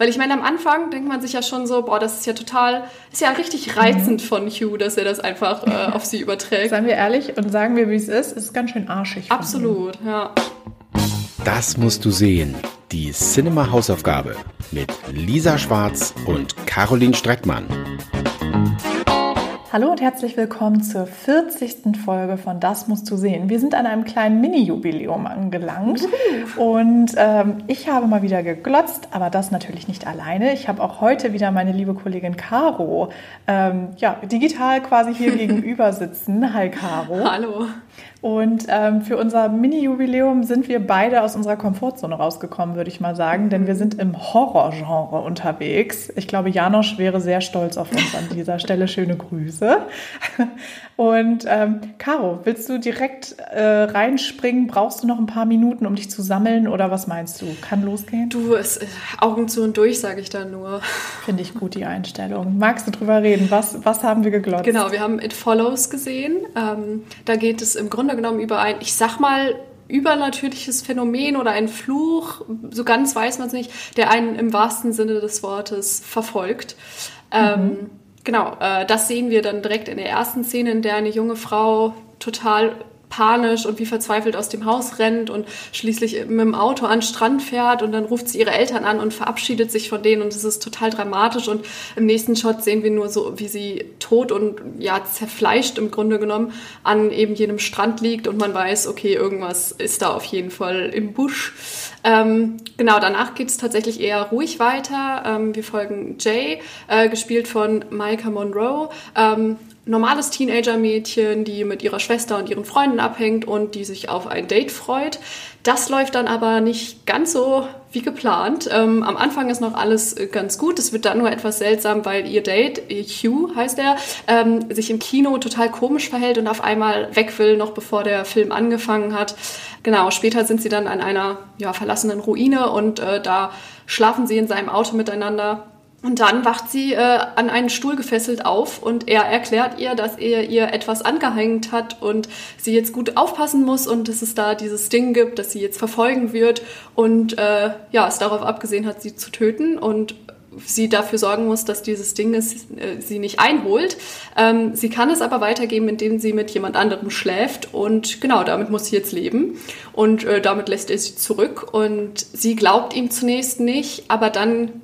Weil ich meine, am Anfang denkt man sich ja schon so, boah, das ist ja total, ist ja richtig reizend mhm. von Hugh, dass er das einfach äh, auf sie überträgt. Seien wir ehrlich und sagen wir, wie es ist, es ist ganz schön arschig. Absolut, ja. Das musst du sehen. Die Cinema-Hausaufgabe mit Lisa Schwarz und Caroline Streckmann. Hallo und herzlich willkommen zur 40. Folge von Das musst du sehen. Wir sind an einem kleinen Mini-Jubiläum angelangt und ähm, ich habe mal wieder geglotzt, aber das natürlich nicht alleine. Ich habe auch heute wieder meine liebe Kollegin Caro ähm, ja, digital quasi hier gegenüber sitzen. Hi Caro. Hallo. Und ähm, für unser Mini-Jubiläum sind wir beide aus unserer Komfortzone rausgekommen, würde ich mal sagen, denn wir sind im Horrorgenre unterwegs. Ich glaube, Janosch wäre sehr stolz auf uns an dieser Stelle. Schöne Grüße. Und ähm, Caro, willst du direkt äh, reinspringen? Brauchst du noch ein paar Minuten, um dich zu sammeln oder was meinst du? Kann losgehen? Du, es, äh, Augen zu und durch, sage ich dann nur. Finde ich gut, die Einstellung. Magst du drüber reden? Was, was haben wir geglotzt? Genau, wir haben It Follows gesehen. Ähm, da geht es im Grunde genommen über ein, ich sag mal, übernatürliches Phänomen oder ein Fluch, so ganz weiß man es nicht, der einen im wahrsten Sinne des Wortes verfolgt. Ähm, mhm. Genau, äh, das sehen wir dann direkt in der ersten Szene, in der eine junge Frau total panisch und wie verzweifelt aus dem Haus rennt und schließlich mit dem Auto an den Strand fährt und dann ruft sie ihre Eltern an und verabschiedet sich von denen und es ist total dramatisch und im nächsten Shot sehen wir nur so, wie sie tot und ja zerfleischt im Grunde genommen an eben jenem Strand liegt und man weiß, okay, irgendwas ist da auf jeden Fall im Busch. Ähm, genau, danach geht es tatsächlich eher ruhig weiter. Ähm, wir folgen Jay, äh, gespielt von Micah Monroe. Ähm, normales Teenager-Mädchen, die mit ihrer Schwester und ihren Freunden abhängt und die sich auf ein Date freut. Das läuft dann aber nicht ganz so wie geplant. Ähm, am Anfang ist noch alles äh, ganz gut. Es wird dann nur etwas seltsam, weil ihr Date, Hugh heißt er, ähm, sich im Kino total komisch verhält und auf einmal weg will, noch bevor der Film angefangen hat. Genau, später sind sie dann an einer ja, verlassenen Ruine und äh, da schlafen sie in seinem Auto miteinander. Und dann wacht sie äh, an einen Stuhl gefesselt auf und er erklärt ihr, dass er ihr etwas angehängt hat und sie jetzt gut aufpassen muss und dass es da dieses Ding gibt, dass sie jetzt verfolgen wird und äh, ja, es darauf abgesehen hat, sie zu töten und sie dafür sorgen muss, dass dieses Ding es, äh, sie nicht einholt. Ähm, sie kann es aber weitergeben, indem sie mit jemand anderem schläft und genau, damit muss sie jetzt leben und äh, damit lässt er sie zurück und sie glaubt ihm zunächst nicht, aber dann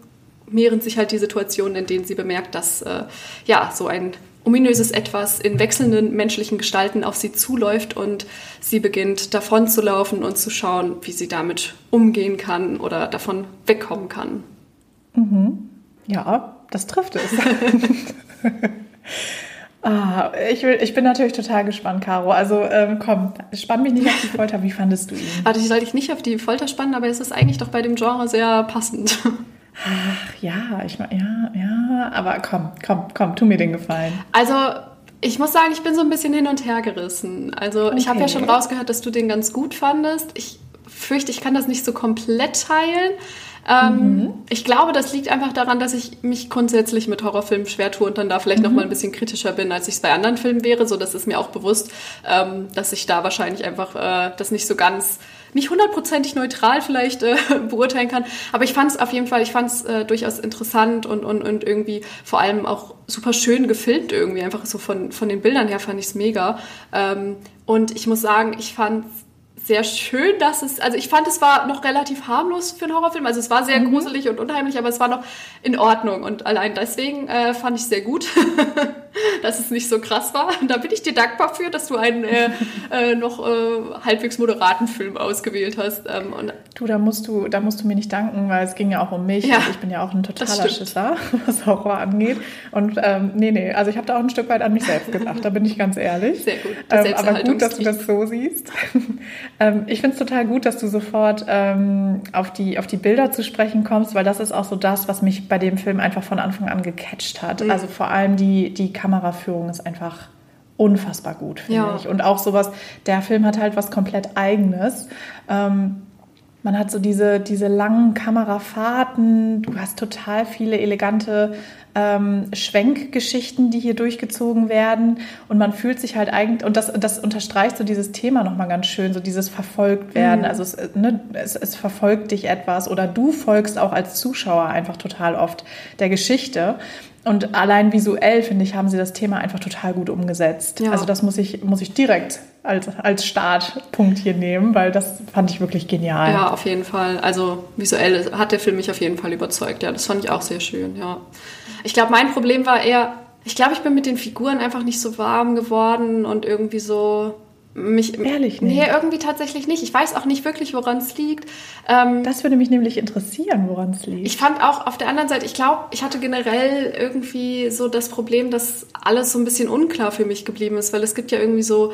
mehren sich halt die Situationen, in denen sie bemerkt, dass äh, ja so ein ominöses Etwas in wechselnden menschlichen Gestalten auf sie zuläuft und sie beginnt davon zu laufen und zu schauen, wie sie damit umgehen kann oder davon wegkommen kann. Mhm. Ja, das trifft es. ah, ich, will, ich bin natürlich total gespannt, Caro. Also ähm, komm, spann mich nicht auf die Folter. Wie fandest du ihn? Warte, ich soll dich nicht auf die Folter spannen, aber es ist eigentlich doch bei dem Genre sehr passend. Ach ja, ich meine, ja, ja, aber komm, komm, komm, tu mir den Gefallen. Also, ich muss sagen, ich bin so ein bisschen hin und her gerissen. Also, okay. ich habe ja schon rausgehört, dass du den ganz gut fandest. Ich fürchte, ich kann das nicht so komplett teilen. Ähm, mhm. Ich glaube, das liegt einfach daran, dass ich mich grundsätzlich mit Horrorfilmen schwer tue und dann da vielleicht mhm. noch mal ein bisschen kritischer bin, als ich es bei anderen Filmen wäre. So, das ist mir auch bewusst, ähm, dass ich da wahrscheinlich einfach äh, das nicht so ganz nicht hundertprozentig neutral vielleicht äh, beurteilen kann. Aber ich fand es auf jeden Fall, ich fand es äh, durchaus interessant und, und, und irgendwie vor allem auch super schön gefilmt irgendwie. Einfach so von, von den Bildern her fand ich es mega. Ähm, und ich muss sagen, ich fand sehr schön, dass es, also ich fand, es war noch relativ harmlos für einen Horrorfilm. Also es war sehr mhm. gruselig und unheimlich, aber es war noch in Ordnung. Und allein deswegen äh, fand ich sehr gut, dass es nicht so krass war. Und da bin ich dir dankbar für, dass du einen äh, äh, noch äh, halbwegs moderaten Film ausgewählt hast. Ähm, und du, da musst du, da musst du mir nicht danken, weil es ging ja auch um mich. Ja, ich bin ja auch ein totaler Schisser, was Horror angeht. Und ähm, nee, nee, also ich habe da auch ein Stück weit an mich selbst gedacht, da bin ich ganz ehrlich. Sehr gut. Ähm, aber gut, dass du das so siehst. Ähm, ich finde es total gut, dass du sofort ähm, auf, die, auf die Bilder zu sprechen kommst, weil das ist auch so das, was mich bei dem Film einfach von Anfang an gecatcht hat. Mhm. Also vor allem die, die Kameraführung ist einfach unfassbar gut, finde ja. ich. Und auch sowas, der Film hat halt was komplett Eigenes. Ähm, Man hat so diese, diese langen Kamerafahrten. Du hast total viele elegante ähm, Schwenkgeschichten, die hier durchgezogen werden. Und man fühlt sich halt eigentlich, und das, das unterstreicht so dieses Thema nochmal ganz schön, so dieses verfolgt werden. Mhm. Also es, ne, es, es verfolgt dich etwas oder du folgst auch als Zuschauer einfach total oft der Geschichte. Und allein visuell, finde ich, haben sie das Thema einfach total gut umgesetzt. Ja. Also das muss ich, muss ich direkt als, als Startpunkt hier nehmen, weil das fand ich wirklich genial. Ja, auf jeden Fall. Also visuell hat der Film mich auf jeden Fall überzeugt. Ja, das fand ich auch sehr schön, ja. Ich glaube, mein Problem war eher, ich glaube, ich bin mit den Figuren einfach nicht so warm geworden und irgendwie so mich. Ehrlich nicht? Nee, irgendwie tatsächlich nicht. Ich weiß auch nicht wirklich, woran es liegt. Ähm, das würde mich nämlich interessieren, woran es liegt. Ich fand auch auf der anderen Seite, ich glaube, ich hatte generell irgendwie so das Problem, dass alles so ein bisschen unklar für mich geblieben ist, weil es gibt ja irgendwie so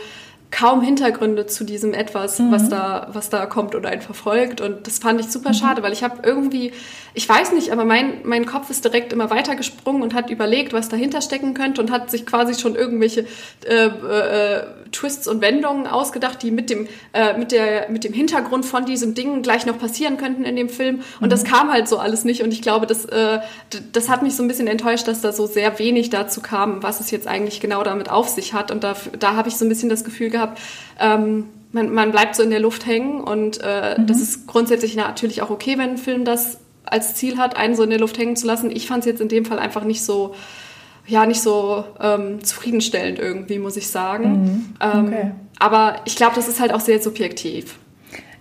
kaum Hintergründe zu diesem etwas, mhm. was da was da kommt oder einen verfolgt und das fand ich super mhm. schade, weil ich habe irgendwie ich weiß nicht, aber mein mein Kopf ist direkt immer weiter gesprungen und hat überlegt, was dahinter stecken könnte und hat sich quasi schon irgendwelche äh, äh, Twists und Wendungen ausgedacht, die mit dem äh, mit der mit dem Hintergrund von diesem Ding gleich noch passieren könnten in dem Film und mhm. das kam halt so alles nicht und ich glaube, das äh, das hat mich so ein bisschen enttäuscht, dass da so sehr wenig dazu kam, was es jetzt eigentlich genau damit auf sich hat und da da habe ich so ein bisschen das Gefühl gehabt gehabt, ähm, man, man bleibt so in der Luft hängen und äh, mhm. das ist grundsätzlich natürlich auch okay, wenn ein Film das als Ziel hat, einen so in der Luft hängen zu lassen. Ich fand es jetzt in dem Fall einfach nicht so, ja, nicht so ähm, zufriedenstellend irgendwie, muss ich sagen. Mhm. Ähm, okay. aber ich glaube, das ist halt auch sehr subjektiv.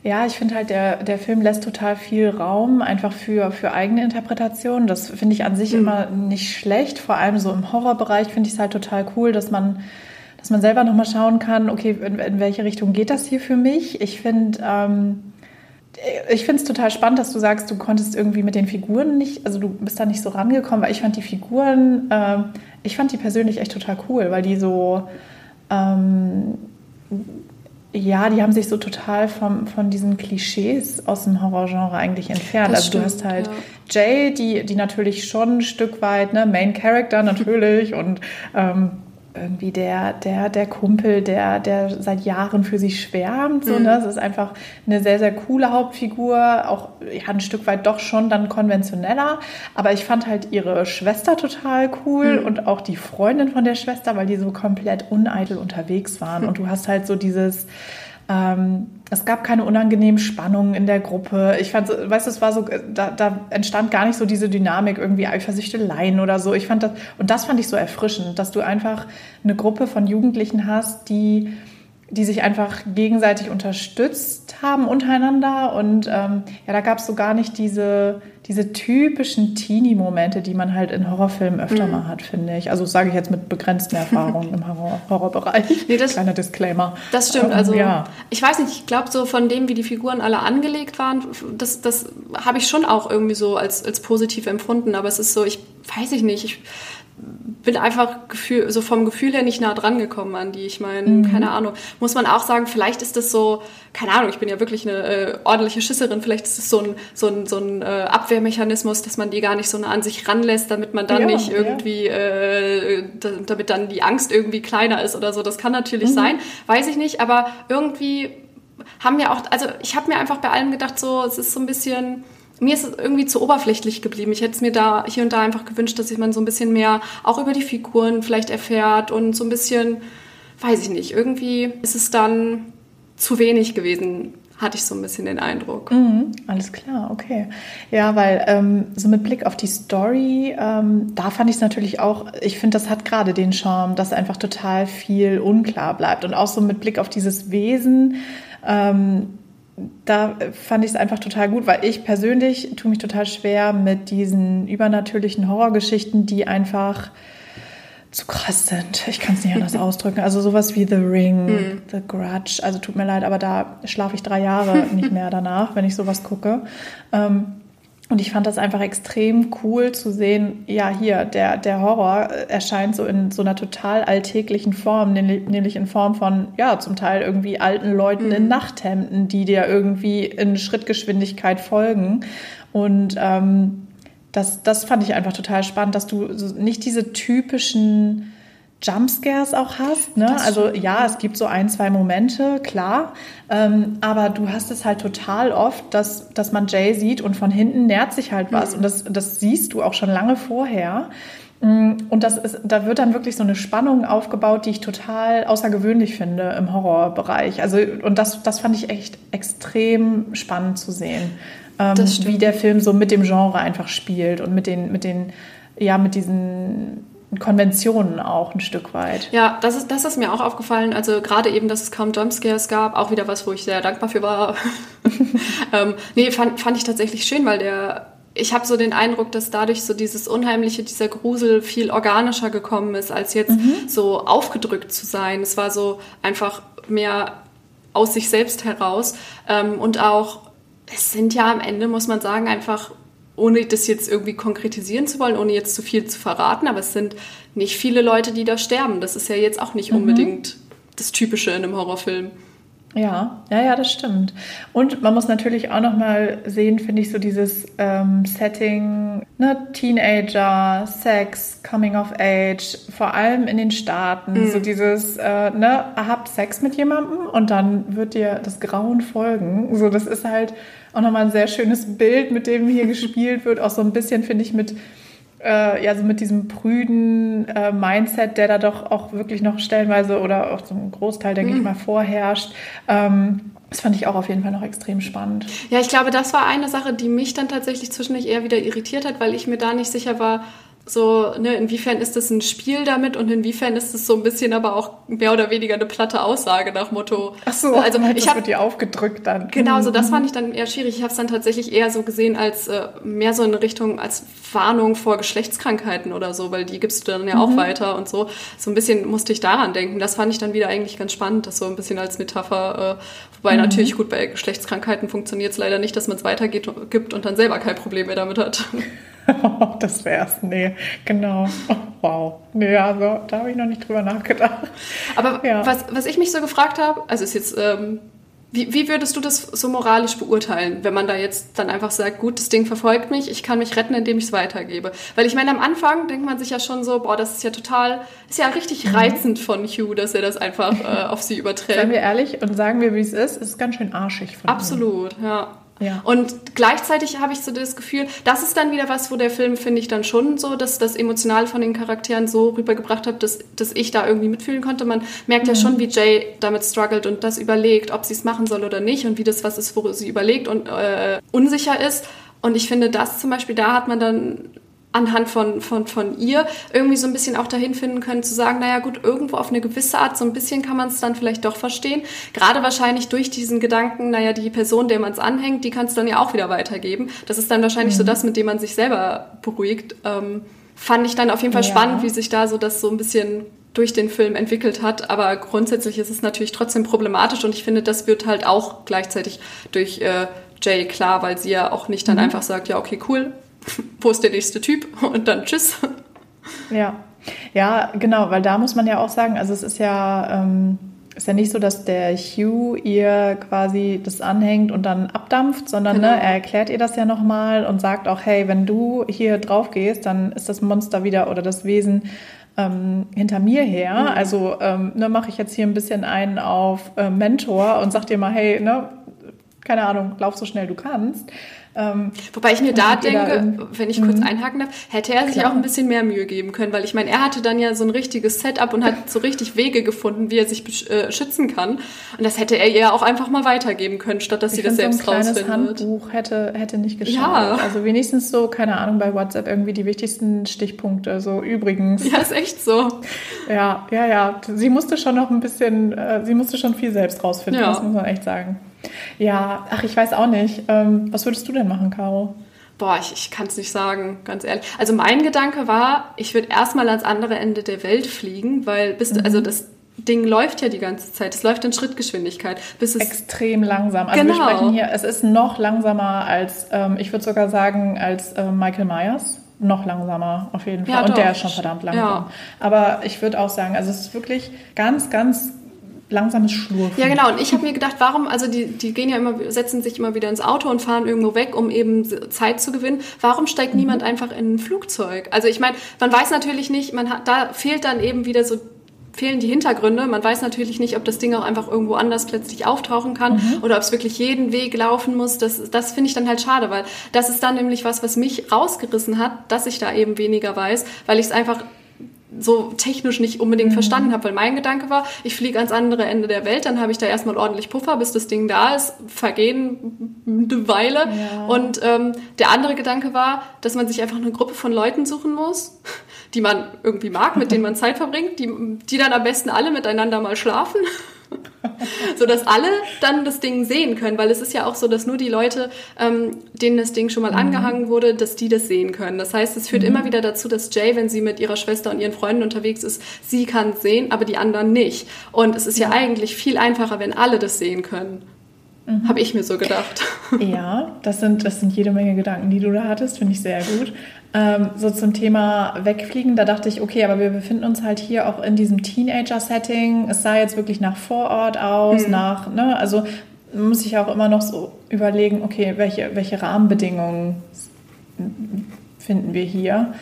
Ja, ich finde halt, der, der Film lässt total viel Raum einfach für, für eigene Interpretationen. Das finde ich an sich mhm. immer nicht schlecht. Vor allem so im Horrorbereich finde ich es halt total cool, dass man dass man selber nochmal schauen kann, okay, in, in, welche Richtung geht das hier für mich? Ich finde ähm, ich finde es total spannend, dass du sagst, du konntest irgendwie mit den Figuren nicht, also du bist da nicht so rangekommen, weil ich fand die Figuren, äh, ich fand die persönlich echt total cool, weil die so, ähm, ja, die haben sich so total vom, von diesen Klischees aus dem Horrorgenre eigentlich entfernt. Das also stimmt, du hast halt ja. Jay, die, die natürlich schon ein Stück weit, ne, Main Character natürlich und ähm, irgendwie der, der, der Kumpel, der, der seit Jahren für sie schwärmt. So, mhm. ne? Das ist einfach eine sehr, sehr coole Hauptfigur, auch ja, ein Stück weit doch schon dann konventioneller. Aber ich fand halt ihre Schwester total cool mhm. und auch die Freundin von der Schwester, weil die so komplett uneitel unterwegs waren. Mhm. Und du hast halt so dieses ähm, es gab keine unangenehmen Spannungen in der Gruppe. Ich fand, weißt du, es war so, da, da, entstand gar nicht so diese Dynamik, irgendwie Eifersüchteleien oder so. Ich fand das, und das fand ich so erfrischend, dass du einfach eine Gruppe von Jugendlichen hast, die die sich einfach gegenseitig unterstützt haben untereinander. Und ähm, ja, da gab es so gar nicht diese, diese typischen Teenie-Momente, die man halt in Horrorfilmen öfter mhm. mal hat, finde ich. Also sage ich jetzt mit begrenzten Erfahrungen im Horror Horrorbereich. Nee, das, Kleiner Disclaimer. Das stimmt. Ähm, also ja. ich weiß nicht, ich glaube so von dem, wie die Figuren alle angelegt waren, das, das habe ich schon auch irgendwie so als, als positiv empfunden. Aber es ist so, ich weiß ich nicht, ich bin einfach Gefühl, so vom Gefühl her nicht nah dran gekommen an die. Ich meine, mhm. keine Ahnung. Muss man auch sagen, vielleicht ist das so, keine Ahnung, ich bin ja wirklich eine äh, ordentliche Schisserin, vielleicht ist es so ein, so ein, so ein äh, Abwehrmechanismus, dass man die gar nicht so nah an sich ranlässt, damit man dann ja, nicht irgendwie, ja. äh, damit dann die Angst irgendwie kleiner ist oder so. Das kann natürlich mhm. sein, weiß ich nicht, aber irgendwie haben wir auch, also ich habe mir einfach bei allem gedacht, so, es ist so ein bisschen mir ist es irgendwie zu oberflächlich geblieben. Ich hätte es mir da hier und da einfach gewünscht, dass man so ein bisschen mehr auch über die Figuren vielleicht erfährt und so ein bisschen, weiß ich nicht, irgendwie ist es dann zu wenig gewesen, hatte ich so ein bisschen den Eindruck. Mhm, alles klar, okay. Ja, weil ähm, so mit Blick auf die Story, ähm, da fand ich es natürlich auch, ich finde, das hat gerade den Charme, dass einfach total viel unklar bleibt. Und auch so mit Blick auf dieses Wesen, ähm, da fand ich es einfach total gut, weil ich persönlich tue mich total schwer mit diesen übernatürlichen Horrorgeschichten, die einfach zu krass sind. Ich kann es nicht anders ausdrücken. Also sowas wie The Ring, mm. The Grudge. Also tut mir leid, aber da schlafe ich drei Jahre nicht mehr danach, wenn ich sowas gucke. Ähm, und ich fand das einfach extrem cool zu sehen, ja, hier, der, der Horror erscheint so in so einer total alltäglichen Form, nämlich in Form von, ja, zum Teil irgendwie alten Leuten mhm. in Nachthemden, die dir irgendwie in Schrittgeschwindigkeit folgen. Und ähm, das, das fand ich einfach total spannend, dass du nicht diese typischen Jumpscares auch hast. Ne? Also ja, es gibt so ein, zwei Momente, klar. Ähm, aber du hast es halt total oft, dass, dass man Jay sieht und von hinten nährt sich halt was. Mhm. Und das, das siehst du auch schon lange vorher. Mm, und das ist, da wird dann wirklich so eine Spannung aufgebaut, die ich total außergewöhnlich finde im Horrorbereich. Also, und das, das fand ich echt extrem spannend zu sehen, ähm, wie der Film so mit dem Genre einfach spielt und mit den, mit den, ja, mit diesen Konventionen auch ein Stück weit. Ja, das ist, das ist mir auch aufgefallen. Also gerade eben, dass es kaum Jumpscares gab, auch wieder was, wo ich sehr dankbar für war. ähm, nee, fand, fand ich tatsächlich schön, weil der ich habe so den Eindruck, dass dadurch so dieses Unheimliche, dieser Grusel viel organischer gekommen ist, als jetzt mhm. so aufgedrückt zu sein. Es war so einfach mehr aus sich selbst heraus. Ähm, und auch, es sind ja am Ende, muss man sagen, einfach, ohne das jetzt irgendwie konkretisieren zu wollen, ohne jetzt zu viel zu verraten, aber es sind nicht viele Leute, die da sterben. Das ist ja jetzt auch nicht mhm. unbedingt das Typische in einem Horrorfilm. Ja, ja, ja, das stimmt. Und man muss natürlich auch noch mal sehen, finde ich, so dieses ähm, Setting, ne, Teenager, Sex, Coming of Age, vor allem in den Staaten, mhm. so dieses, äh, ne, habt Sex mit jemandem und dann wird dir das Grauen folgen. So, das ist halt auch noch mal ein sehr schönes Bild, mit dem hier gespielt wird, auch so ein bisschen, finde ich, mit äh, ja, so mit diesem prüden äh, Mindset, der da doch auch wirklich noch stellenweise oder auch zum Großteil, denke mhm. ich mal, vorherrscht. Ähm, das fand ich auch auf jeden Fall noch extrem spannend. Ja, ich glaube, das war eine Sache, die mich dann tatsächlich zwischendurch eher wieder irritiert hat, weil ich mir da nicht sicher war, so, ne, inwiefern ist das ein Spiel damit und inwiefern ist es so ein bisschen aber auch mehr oder weniger eine platte Aussage nach Motto. Ach so, also ich habe die aufgedrückt dann. Genau, so das mhm. fand ich dann eher schwierig. Ich habe es dann tatsächlich eher so gesehen als äh, mehr so in Richtung als Warnung vor Geschlechtskrankheiten oder so, weil die gibst du dann ja mhm. auch weiter und so. So ein bisschen musste ich daran denken. Das fand ich dann wieder eigentlich ganz spannend, das so ein bisschen als Metapher. Äh, wobei mhm. natürlich gut bei Geschlechtskrankheiten funktioniert es leider nicht, dass man es weitergibt und dann selber kein Problem mehr damit hat. das wär's. Nee, genau. Wow. Nee, also da habe ich noch nicht drüber nachgedacht. Aber ja. was, was ich mich so gefragt habe, also ist jetzt, ähm, wie, wie würdest du das so moralisch beurteilen, wenn man da jetzt dann einfach sagt, gut, das Ding verfolgt mich, ich kann mich retten, indem ich es weitergebe? Weil ich meine, am Anfang denkt man sich ja schon so, boah, das ist ja total, ist ja richtig mhm. reizend von Hugh, dass er das einfach äh, auf sie überträgt. Seien wir ehrlich und sagen wir, wie es ist, es ist ganz schön arschig von Absolut, ihm. ja. Ja. Und gleichzeitig habe ich so das Gefühl, das ist dann wieder was, wo der Film, finde ich, dann schon so, dass das Emotional von den Charakteren so rübergebracht hat, dass, dass ich da irgendwie mitfühlen konnte. Man merkt mhm. ja schon, wie Jay damit struggelt und das überlegt, ob sie es machen soll oder nicht und wie das was ist, wo sie überlegt und äh, unsicher ist. Und ich finde, das zum Beispiel, da hat man dann anhand von, von, von ihr irgendwie so ein bisschen auch dahin finden können, zu sagen, naja gut, irgendwo auf eine gewisse Art, so ein bisschen kann man es dann vielleicht doch verstehen. Gerade wahrscheinlich durch diesen Gedanken, naja, die Person, der man es anhängt, die kann es dann ja auch wieder weitergeben. Das ist dann wahrscheinlich mhm. so das, mit dem man sich selber beruhigt. Ähm, fand ich dann auf jeden Fall ja. spannend, wie sich da so das so ein bisschen durch den Film entwickelt hat. Aber grundsätzlich ist es natürlich trotzdem problematisch und ich finde, das wird halt auch gleichzeitig durch äh, Jay klar, weil sie ja auch nicht dann mhm. einfach sagt, ja, okay, cool, wo ist der nächste Typ und dann tschüss. Ja, ja, genau, weil da muss man ja auch sagen, also es ist ja, ähm, ist ja nicht so, dass der Hugh ihr quasi das anhängt und dann abdampft, sondern ne, genau. ne, er erklärt ihr das ja nochmal und sagt auch, hey, wenn du hier drauf gehst, dann ist das Monster wieder oder das Wesen ähm, hinter mir her. Mhm. Also ähm, ne, mache ich jetzt hier ein bisschen einen auf äh, Mentor und sag dir mal, hey, ne, keine Ahnung, lauf so schnell du kannst. Ähm, Wobei ich mir da denke, da wenn ich kurz mhm. einhaken darf, hätte er sich Klar. auch ein bisschen mehr Mühe geben können, weil ich meine, er hatte dann ja so ein richtiges Setup und hat so richtig Wege gefunden, wie er sich äh, schützen kann. Und das hätte er ihr auch einfach mal weitergeben können, statt dass ich sie das selbst so ein rausfindet. Handbuch hätte, hätte nicht geschadet. Ja. Also wenigstens so, keine Ahnung, bei WhatsApp irgendwie die wichtigsten Stichpunkte. So übrigens. Ja, ist echt so. Ja, ja, ja. Sie musste schon noch ein bisschen, äh, sie musste schon viel selbst rausfinden, ja. das muss man echt sagen. Ja, ach, ich weiß auch nicht. Ähm, was würdest du denn machen, Caro? Boah, ich, ich kann es nicht sagen, ganz ehrlich. Also mein Gedanke war, ich würde erstmal ans andere Ende der Welt fliegen, weil bist mhm. also das Ding läuft ja die ganze Zeit. Es läuft in Schrittgeschwindigkeit. Bis es Extrem langsam. Also genau. wir sprechen hier, es ist noch langsamer als, ähm, ich würde sogar sagen, als äh, Michael Myers. Noch langsamer, auf jeden Fall. Ja, Und doch. der ist schon verdammt langsam. Ja. Aber ich würde auch sagen, also es ist wirklich ganz, ganz langsames Schlurfen. Ja, genau. Und ich habe mir gedacht, warum, also die, die gehen ja immer, setzen sich immer wieder ins Auto und fahren irgendwo weg, um eben Zeit zu gewinnen. Warum steigt mhm. niemand einfach in ein Flugzeug? Also ich meine, man weiß natürlich nicht, man hat, da fehlt dann eben wieder so fehlen die Hintergründe. Man weiß natürlich nicht, ob das Ding auch einfach irgendwo anders plötzlich auftauchen kann mhm. oder ob es wirklich jeden Weg laufen muss. Das, das finde ich dann halt schade, weil das ist dann nämlich was, was mich rausgerissen hat, dass ich da eben weniger weiß, weil ich es einfach so technisch nicht unbedingt mhm. verstanden habe, weil mein Gedanke war, ich fliege ans andere Ende der Welt, dann habe ich da erstmal ordentlich Puffer, bis das Ding da ist, vergehen eine Weile. Ja. Und ähm, der andere Gedanke war, dass man sich einfach eine Gruppe von Leuten suchen muss, die man irgendwie mag, mit denen man Zeit verbringt, die, die dann am besten alle miteinander mal schlafen so dass alle dann das Ding sehen können, weil es ist ja auch so, dass nur die Leute, ähm, denen das Ding schon mal mhm. angehangen wurde, dass die das sehen können. Das heißt, es führt mhm. immer wieder dazu, dass Jay, wenn sie mit ihrer Schwester und ihren Freunden unterwegs ist, sie kann es sehen, aber die anderen nicht. Und es ist ja, ja eigentlich viel einfacher, wenn alle das sehen können. Mhm. Habe ich mir so gedacht. Ja, das sind, das sind jede Menge Gedanken, die du da hattest, finde ich sehr gut. Ähm, so zum Thema Wegfliegen, da dachte ich, okay, aber wir befinden uns halt hier auch in diesem Teenager-Setting. Es sah jetzt wirklich nach Vorort aus, mhm. nach, ne, also muss ich auch immer noch so überlegen, okay, welche, welche Rahmenbedingungen finden wir hier?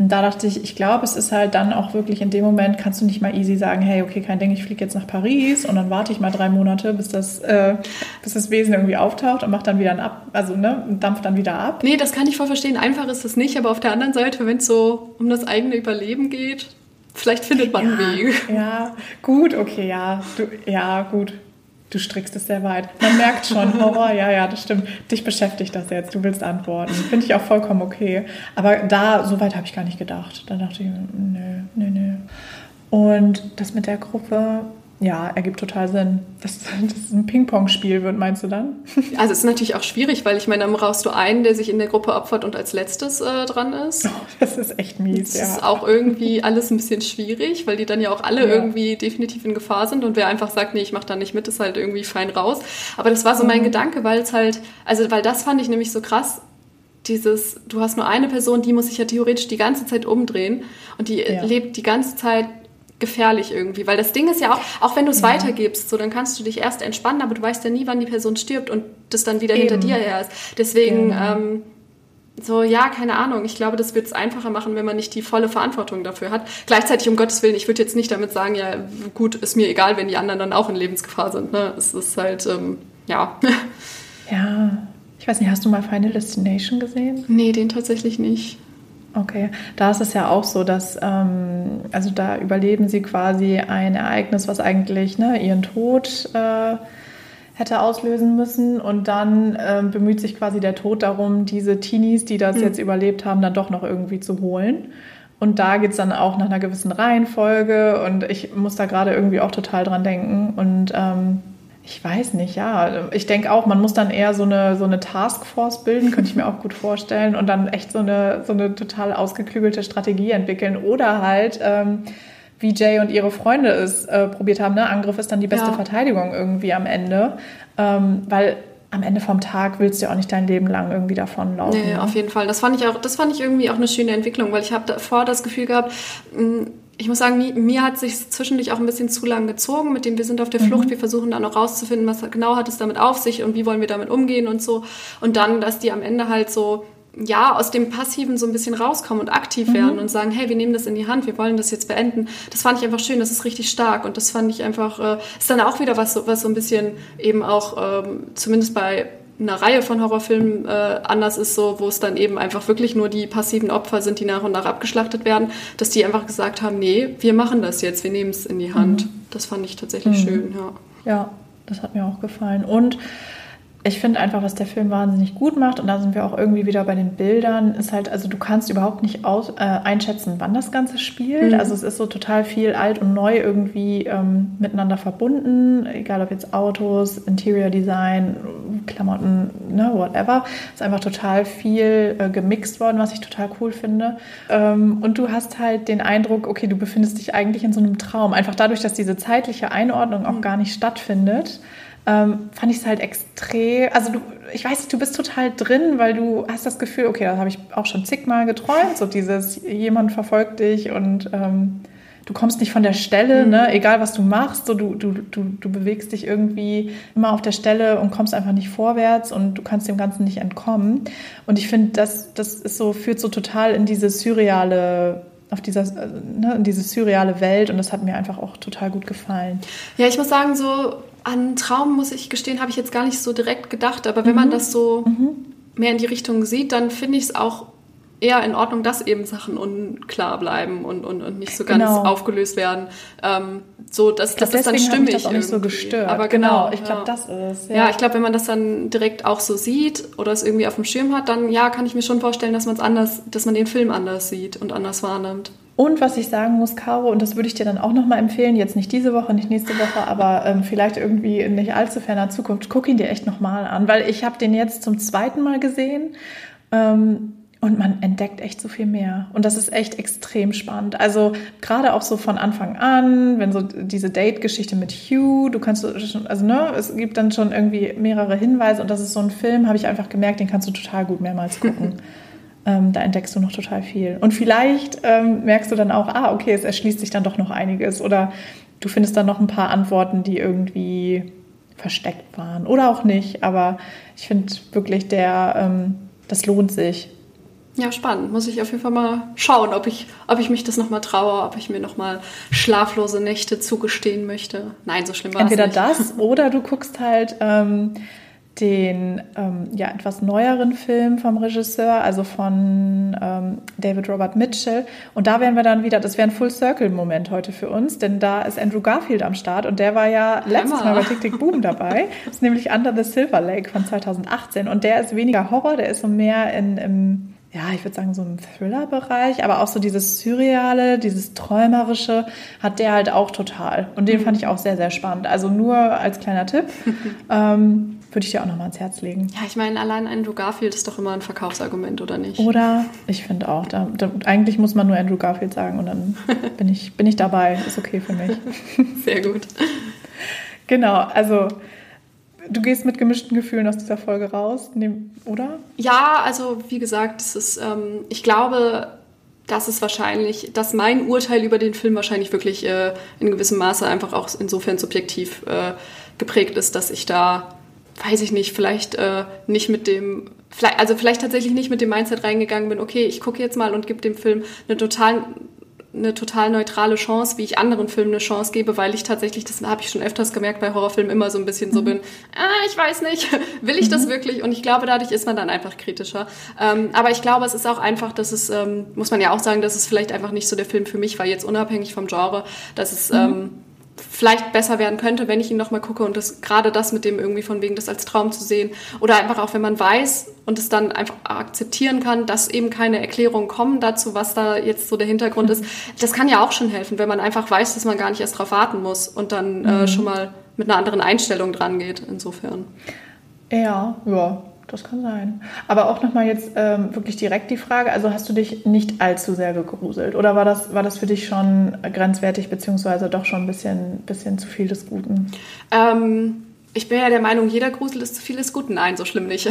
Und da dachte ich, ich glaube, es ist halt dann auch wirklich in dem Moment, kannst du nicht mal easy sagen, hey, okay, kein Ding, ich fliege jetzt nach Paris und dann warte ich mal drei Monate, bis das, äh, bis das Wesen irgendwie auftaucht und macht dann wieder ab, also ne, dampft dann wieder ab. Nee, das kann ich voll verstehen. Einfach ist das nicht, aber auf der anderen Seite, wenn es so um das eigene Überleben geht, vielleicht findet man ja, einen Weg. Ja, gut, okay, ja, du, ja, gut. Du strickst es sehr weit. Man merkt schon, Horror, ja, ja, das stimmt. Dich beschäftigt das jetzt, du willst antworten. Finde ich auch vollkommen okay. Aber da, so weit habe ich gar nicht gedacht. Da dachte ich, nö, nö, nö. Und das mit der Gruppe, ja, ergibt total Sinn. Das, das ist ein Ping-Pong-Spiel wird, meinst du dann? Also es ist natürlich auch schwierig, weil ich meine, dann brauchst du einen, der sich in der Gruppe opfert und als letztes äh, dran ist. Oh, das ist echt mies, das ja. Das ist auch irgendwie alles ein bisschen schwierig, weil die dann ja auch alle ja. irgendwie definitiv in Gefahr sind und wer einfach sagt, nee, ich mach da nicht mit, ist halt irgendwie fein raus. Aber das war so mein mhm. Gedanke, weil es halt, also weil das fand ich nämlich so krass, dieses, du hast nur eine Person, die muss sich ja theoretisch die ganze Zeit umdrehen und die ja. lebt die ganze Zeit gefährlich irgendwie, weil das Ding ist ja auch, auch wenn du es ja. weitergibst, so dann kannst du dich erst entspannen, aber du weißt ja nie, wann die Person stirbt und das dann wieder Eben. hinter dir her ist. Deswegen, genau. ähm, so, ja, keine Ahnung. Ich glaube, das wird es einfacher machen, wenn man nicht die volle Verantwortung dafür hat. Gleichzeitig, um Gottes Willen, ich würde jetzt nicht damit sagen, ja, gut, ist mir egal, wenn die anderen dann auch in Lebensgefahr sind. Ne? Es ist halt, ähm, ja. Ja. Ich weiß nicht, hast du mal Final Destination gesehen? Nee, den tatsächlich nicht. Okay, da ist es ja auch so, dass, ähm, also da überleben sie quasi ein Ereignis, was eigentlich ne, ihren Tod äh, hätte auslösen müssen. Und dann ähm, bemüht sich quasi der Tod darum, diese Teenies, die das mhm. jetzt überlebt haben, dann doch noch irgendwie zu holen. Und da geht es dann auch nach einer gewissen Reihenfolge. Und ich muss da gerade irgendwie auch total dran denken. Und ähm, ich weiß nicht, ja. Ich denke auch, man muss dann eher so eine, so eine Taskforce bilden, könnte ich mir auch gut vorstellen, und dann echt so eine, so eine total ausgeklügelte Strategie entwickeln. Oder halt, ähm, wie Jay und ihre Freunde es äh, probiert haben, ne? Angriff ist dann die beste ja. Verteidigung irgendwie am Ende. Ähm, weil am Ende vom Tag willst du auch nicht dein Leben lang irgendwie davonlaufen. Nee, ne? auf jeden Fall. Das fand ich auch, das fand ich irgendwie auch eine schöne Entwicklung, weil ich habe davor das Gefühl gehabt, mh, ich muss sagen, mir, mir hat sich zwischendurch auch ein bisschen zu lang gezogen, mit dem wir sind auf der Flucht, mhm. wir versuchen dann noch rauszufinden, was genau hat es damit auf sich und wie wollen wir damit umgehen und so. Und dann, dass die am Ende halt so, ja, aus dem Passiven so ein bisschen rauskommen und aktiv mhm. werden und sagen, hey, wir nehmen das in die Hand, wir wollen das jetzt beenden. Das fand ich einfach schön, das ist richtig stark und das fand ich einfach, äh, ist dann auch wieder was, was so ein bisschen eben auch, ähm, zumindest bei einer Reihe von Horrorfilmen äh, anders ist, so, wo es dann eben einfach wirklich nur die passiven Opfer sind, die nach und nach abgeschlachtet werden, dass die einfach gesagt haben, nee, wir machen das jetzt, wir nehmen es in die Hand. Mhm. Das fand ich tatsächlich mhm. schön, ja. Ja, das hat mir auch gefallen. Und ich finde einfach, was der Film wahnsinnig gut macht, und da sind wir auch irgendwie wieder bei den Bildern, ist halt, also du kannst überhaupt nicht aus, äh, einschätzen, wann das Ganze spielt. Mhm. Also es ist so total viel alt und neu irgendwie ähm, miteinander verbunden, egal ob jetzt Autos, Interior Design, Klamotten, ne, whatever. Es ist einfach total viel äh, gemixt worden, was ich total cool finde. Ähm, und du hast halt den Eindruck, okay, du befindest dich eigentlich in so einem Traum. Einfach dadurch, dass diese zeitliche Einordnung auch mhm. gar nicht stattfindet ähm, fand ich es halt extrem, also du, ich weiß nicht, du bist total drin, weil du hast das Gefühl, okay, das habe ich auch schon zigmal geträumt, so dieses, jemand verfolgt dich und ähm, du kommst nicht von der Stelle, mhm. ne? egal was du machst, so du, du, du, du bewegst dich irgendwie immer auf der Stelle und kommst einfach nicht vorwärts und du kannst dem Ganzen nicht entkommen. Und ich finde, das, das ist so, führt so total in diese surreale auf dieser, äh, ne, in diese surreale Welt und das hat mir einfach auch total gut gefallen. Ja, ich muss sagen, so an Traum, muss ich gestehen, habe ich jetzt gar nicht so direkt gedacht, aber wenn mhm. man das so mhm. mehr in die Richtung sieht, dann finde ich es auch eher in Ordnung, dass eben Sachen unklar bleiben und, und, und nicht so ganz genau. aufgelöst werden. Ähm, so, dass, glaub, das ist dann stimmig. Das auch nicht so gestört. Aber genau, genau ich glaube, ja. das ist. Ja, ja ich glaube, wenn man das dann direkt auch so sieht oder es irgendwie auf dem Schirm hat, dann ja, kann ich mir schon vorstellen, dass man es anders, dass man den Film anders sieht und anders wahrnimmt. Und was ich sagen muss, Caro, und das würde ich dir dann auch nochmal empfehlen, jetzt nicht diese Woche, nicht nächste Woche, aber ähm, vielleicht irgendwie in nicht allzu ferner Zukunft, guck ihn dir echt nochmal an, weil ich habe den jetzt zum zweiten Mal gesehen. Ähm, und man entdeckt echt so viel mehr. Und das ist echt extrem spannend. Also gerade auch so von Anfang an, wenn so diese Date-Geschichte mit Hugh, du kannst schon, also ne, es gibt dann schon irgendwie mehrere Hinweise und das ist so ein Film, habe ich einfach gemerkt, den kannst du total gut mehrmals gucken. ähm, da entdeckst du noch total viel. Und vielleicht ähm, merkst du dann auch, ah, okay, es erschließt sich dann doch noch einiges. Oder du findest dann noch ein paar Antworten, die irgendwie versteckt waren. Oder auch nicht. Aber ich finde wirklich, der, ähm, das lohnt sich. Ja, spannend. Muss ich auf jeden Fall mal schauen, ob ich, ob ich mich das nochmal traue, ob ich mir nochmal schlaflose Nächte zugestehen möchte. Nein, so schlimm war es nicht. Entweder das oder du guckst halt ähm, den ähm, ja, etwas neueren Film vom Regisseur, also von ähm, David Robert Mitchell. Und da wären wir dann wieder, das wäre ein Full-Circle-Moment heute für uns, denn da ist Andrew Garfield am Start und der war ja letztes Mal bei Tick Tick Boom dabei. Das ist nämlich Under the Silver Lake von 2018 und der ist weniger Horror, der ist so mehr in, im ja, ich würde sagen, so im Thriller-Bereich, aber auch so dieses Surreale, dieses Träumerische hat der halt auch total. Und den mhm. fand ich auch sehr, sehr spannend. Also nur als kleiner Tipp. ähm, würde ich dir auch nochmal ans Herz legen. Ja, ich meine, allein Andrew Garfield ist doch immer ein Verkaufsargument, oder nicht? Oder? Ich finde auch. Da, da, eigentlich muss man nur Andrew Garfield sagen und dann bin ich, bin ich dabei. Ist okay für mich. Sehr gut. Genau, also du gehst mit gemischten Gefühlen aus dieser Folge raus, oder? Ja, also wie gesagt, es ist, ähm, ich glaube, dass es wahrscheinlich, dass mein Urteil über den Film wahrscheinlich wirklich äh, in gewissem Maße einfach auch insofern subjektiv äh, geprägt ist, dass ich da, weiß ich nicht, vielleicht äh, nicht mit dem, vielleicht, also vielleicht tatsächlich nicht mit dem Mindset reingegangen bin, okay, ich gucke jetzt mal und gebe dem Film eine total eine total neutrale Chance, wie ich anderen Filmen eine Chance gebe, weil ich tatsächlich, das habe ich schon öfters gemerkt, bei Horrorfilmen immer so ein bisschen so mhm. bin, ah, ich weiß nicht, will ich das mhm. wirklich? Und ich glaube, dadurch ist man dann einfach kritischer. Ähm, aber ich glaube, es ist auch einfach, dass es, ähm, muss man ja auch sagen, dass es vielleicht einfach nicht so der Film für mich war, jetzt unabhängig vom Genre, dass es... Mhm. Ähm, vielleicht besser werden könnte, wenn ich ihn nochmal gucke und das gerade das mit dem irgendwie von wegen das als Traum zu sehen oder einfach auch wenn man weiß und es dann einfach akzeptieren kann, dass eben keine Erklärungen kommen dazu, was da jetzt so der Hintergrund ist. Das kann ja auch schon helfen, wenn man einfach weiß, dass man gar nicht erst drauf warten muss und dann äh, mhm. schon mal mit einer anderen Einstellung dran geht. Insofern. Ja, ja, das kann sein. Aber auch nochmal jetzt ähm, wirklich direkt die Frage, also hast du dich nicht allzu sehr gegruselt oder war das, war das für dich schon grenzwertig beziehungsweise doch schon ein bisschen, bisschen zu viel des Guten? Ähm, ich bin ja der Meinung, jeder Grusel ist zu viel des Guten. Nein, so schlimm nicht.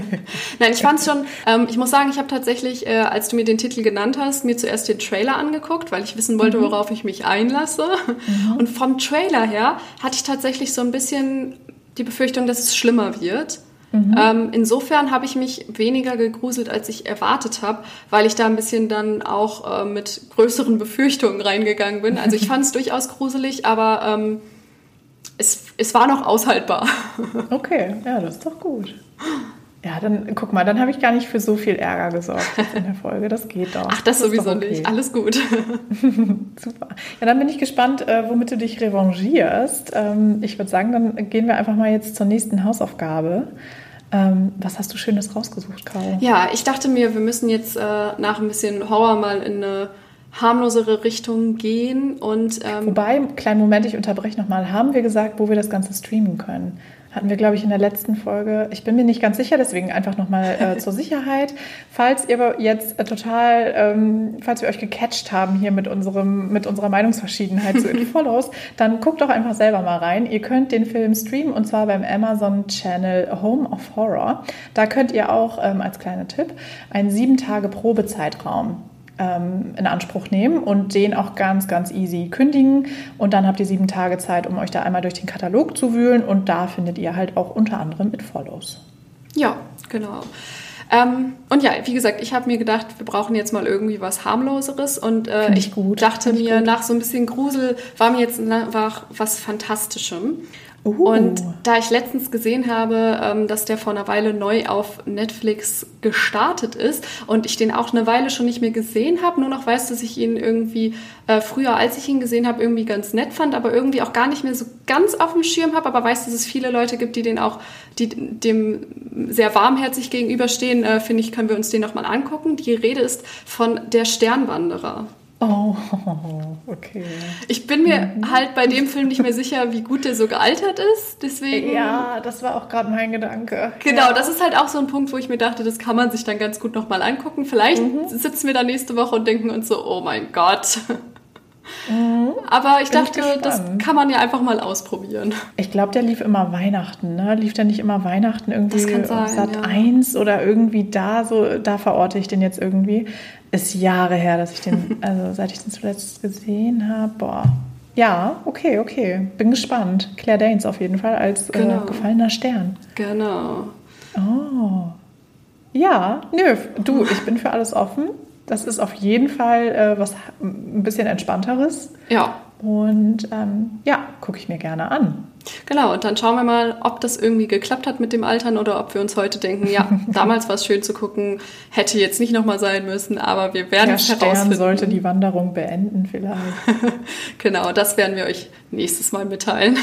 Nein, ich fand es schon, ähm, ich muss sagen, ich habe tatsächlich, äh, als du mir den Titel genannt hast, mir zuerst den Trailer angeguckt, weil ich wissen wollte, mhm. worauf ich mich einlasse. Mhm. Und vom Trailer her hatte ich tatsächlich so ein bisschen die Befürchtung, dass es schlimmer wird. Mhm. Ähm, insofern habe ich mich weniger gegruselt, als ich erwartet habe, weil ich da ein bisschen dann auch äh, mit größeren Befürchtungen reingegangen bin. Also ich fand es durchaus gruselig, aber ähm, es, es war noch aushaltbar. Okay, ja, das ist doch gut. Ja, dann guck mal, dann habe ich gar nicht für so viel Ärger gesorgt in der Folge. Das geht doch. Ach, das, das sowieso okay. nicht. Alles gut. Super. Ja, dann bin ich gespannt, äh, womit du dich revanchierst. Ähm, ich würde sagen, dann gehen wir einfach mal jetzt zur nächsten Hausaufgabe. Ähm, was hast du Schönes rausgesucht, Caro? Ja, ich dachte mir, wir müssen jetzt äh, nach ein bisschen Horror mal in eine harmlosere Richtung gehen und ähm wobei kleinen Moment ich unterbreche nochmal haben wir gesagt wo wir das Ganze streamen können hatten wir, glaube ich, in der letzten Folge. Ich bin mir nicht ganz sicher, deswegen einfach nochmal äh, zur Sicherheit. Falls ihr jetzt äh, total, ähm, falls wir euch gecatcht haben hier mit, unserem, mit unserer Meinungsverschiedenheit zu It Follows, dann guckt doch einfach selber mal rein. Ihr könnt den Film streamen und zwar beim Amazon Channel Home of Horror. Da könnt ihr auch ähm, als kleiner Tipp einen sieben Tage Probezeitraum in Anspruch nehmen und den auch ganz, ganz easy kündigen. Und dann habt ihr sieben Tage Zeit, um euch da einmal durch den Katalog zu wühlen. Und da findet ihr halt auch unter anderem It Follows. Ja, genau. Ähm, und ja, wie gesagt, ich habe mir gedacht, wir brauchen jetzt mal irgendwie was harmloseres und äh, ich ich, gut, dachte find ich mir, gut. nach so ein bisschen Grusel war mir jetzt nach was Fantastischem. Uh. Und da ich letztens gesehen habe, ähm, dass der vor einer Weile neu auf Netflix gestartet ist und ich den auch eine Weile schon nicht mehr gesehen habe, nur noch weiß, dass ich ihn irgendwie äh, früher, als ich ihn gesehen habe, irgendwie ganz nett fand, aber irgendwie auch gar nicht mehr so ganz auf dem Schirm habe, aber weiß, dass es viele Leute gibt, die den auch, die dem sehr warmherzig gegenüberstehen, äh, finde ich, können wir uns den nochmal angucken. Die Rede ist von Der Sternwanderer. Oh, okay. Ich bin mir Mhm. halt bei dem Film nicht mehr sicher, wie gut der so gealtert ist, deswegen... Ja, das war auch gerade mein Gedanke. Genau, ja. das ist halt auch so ein Punkt, wo ich mir dachte, das kann man sich dann ganz gut nochmal angucken. Vielleicht Mhm. sitzen wir da nächste Woche und denken uns so, oh mein Gott. Aber ich Mhm. Bin ich dachte, das gespannt. kann man ja einfach mal ausprobieren. Ich glaube, der lief immer Weihnachten, ne? Lief der nicht immer Weihnachten irgendwie Das kann sein, Sat ja. 1 oder irgendwie da, so, da verorte ich den jetzt irgendwie. Ist Jahre her, dass ich den, also seit ich den zuletzt gesehen habe. Boah. Ja, okay, okay. Bin gespannt. Claire Danes auf jeden Fall als Genau. äh, gefallener Stern. Genau. Oh. Ja, nö, du, ich bin für alles offen. Das ist auf jeden Fall äh, was ein bisschen entspannteres. Ja, Und ähm, ja, gucke ich mir gerne an. genau. Und dann schauen wir mal, ob das irgendwie geklappt hat mit dem Altern oder ob wir uns heute denken, ja, damals war es schön zu gucken, hätte jetzt nicht nochmal sein müssen, aber wir werden Der es Stern herausfinden. sollte die Wanderung beenden vielleicht. Genau, das werden wir euch nächstes Mal mitteilen.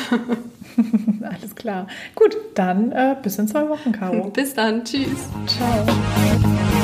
Alles klar. Gut, dann äh, bis in zwei Wochen, Caro. Bis dann. Tschüss. Ciao.